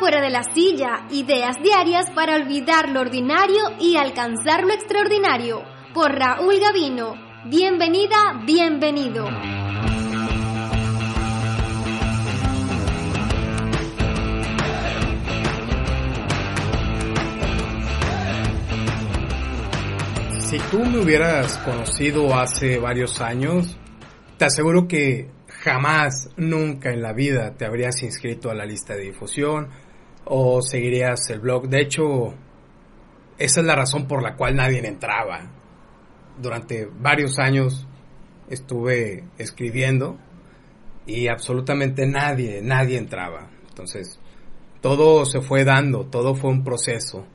Fuera de la silla, ideas diarias para olvidar lo ordinario y alcanzar lo extraordinario. Por Raúl Gavino. Bienvenida, bienvenido. Si tú me hubieras conocido hace varios años, te aseguro que jamás, nunca en la vida te habrías inscrito a la lista de difusión o seguirías el blog. De hecho, esa es la razón por la cual nadie entraba. Durante varios años estuve escribiendo y absolutamente nadie, nadie entraba. Entonces, todo se fue dando, todo fue un proceso.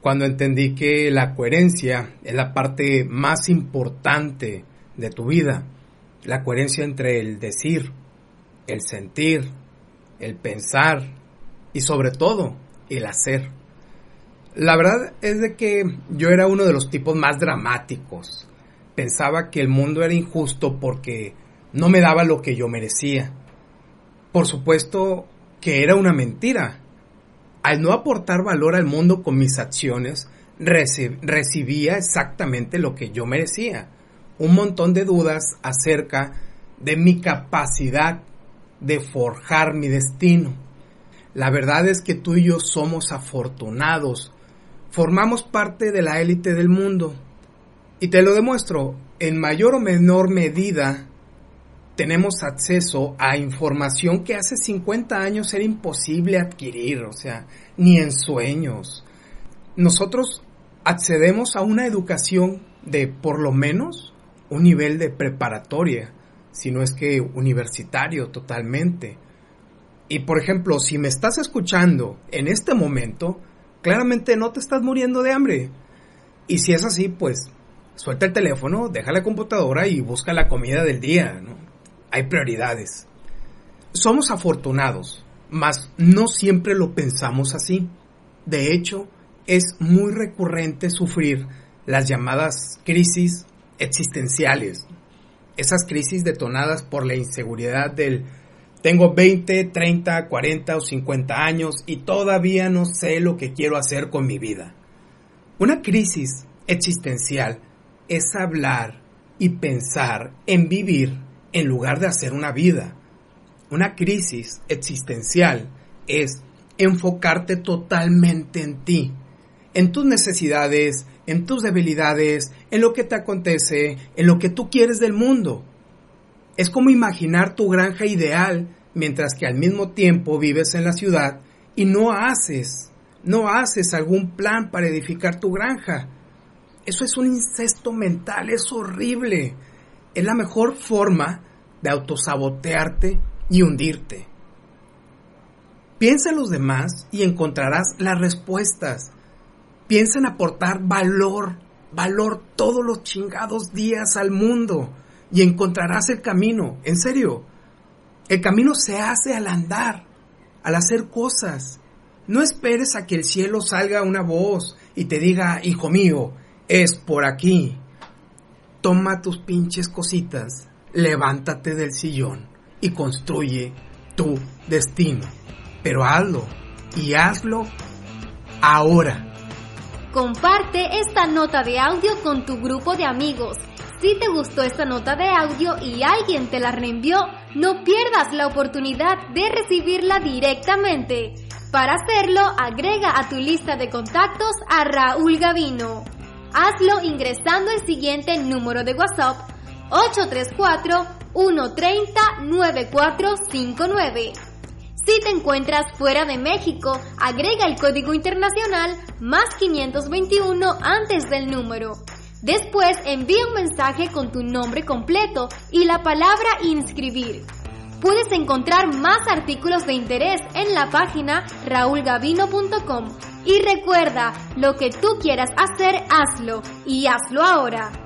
Cuando entendí que la coherencia es la parte más importante de tu vida, la coherencia entre el decir, el sentir, el pensar y sobre todo el hacer. La verdad es de que yo era uno de los tipos más dramáticos. Pensaba que el mundo era injusto porque no me daba lo que yo merecía. Por supuesto que era una mentira. Al no aportar valor al mundo con mis acciones, recibía exactamente lo que yo merecía un montón de dudas acerca de mi capacidad de forjar mi destino. La verdad es que tú y yo somos afortunados. Formamos parte de la élite del mundo. Y te lo demuestro, en mayor o menor medida tenemos acceso a información que hace 50 años era imposible adquirir, o sea, ni en sueños. Nosotros accedemos a una educación de por lo menos un nivel de preparatoria, si no es que universitario totalmente. Y por ejemplo, si me estás escuchando en este momento, claramente no te estás muriendo de hambre. Y si es así, pues suelta el teléfono, deja la computadora y busca la comida del día. ¿no? Hay prioridades. Somos afortunados, mas no siempre lo pensamos así. De hecho, es muy recurrente sufrir las llamadas crisis existenciales, esas crisis detonadas por la inseguridad del tengo 20, 30, 40 o 50 años y todavía no sé lo que quiero hacer con mi vida. Una crisis existencial es hablar y pensar en vivir en lugar de hacer una vida. Una crisis existencial es enfocarte totalmente en ti, en tus necesidades, en tus debilidades, en lo que te acontece, en lo que tú quieres del mundo. Es como imaginar tu granja ideal mientras que al mismo tiempo vives en la ciudad y no haces, no haces algún plan para edificar tu granja. Eso es un incesto mental, es horrible. Es la mejor forma de autosabotearte y hundirte. Piensa en los demás y encontrarás las respuestas. Piensa en aportar valor, valor todos los chingados días al mundo y encontrarás el camino. En serio, el camino se hace al andar, al hacer cosas. No esperes a que el cielo salga una voz y te diga, hijo mío, es por aquí. Toma tus pinches cositas, levántate del sillón y construye tu destino. Pero hazlo y hazlo ahora. Comparte esta nota de audio con tu grupo de amigos. Si te gustó esta nota de audio y alguien te la reenvió, no pierdas la oportunidad de recibirla directamente. Para hacerlo, agrega a tu lista de contactos a Raúl Gavino. Hazlo ingresando el siguiente número de WhatsApp 834 130 9459. Si te encuentras fuera de México, agrega el código internacional más 521 antes del número. Después envía un mensaje con tu nombre completo y la palabra inscribir. Puedes encontrar más artículos de interés en la página raulgavino.com. Y recuerda, lo que tú quieras hacer, hazlo y hazlo ahora.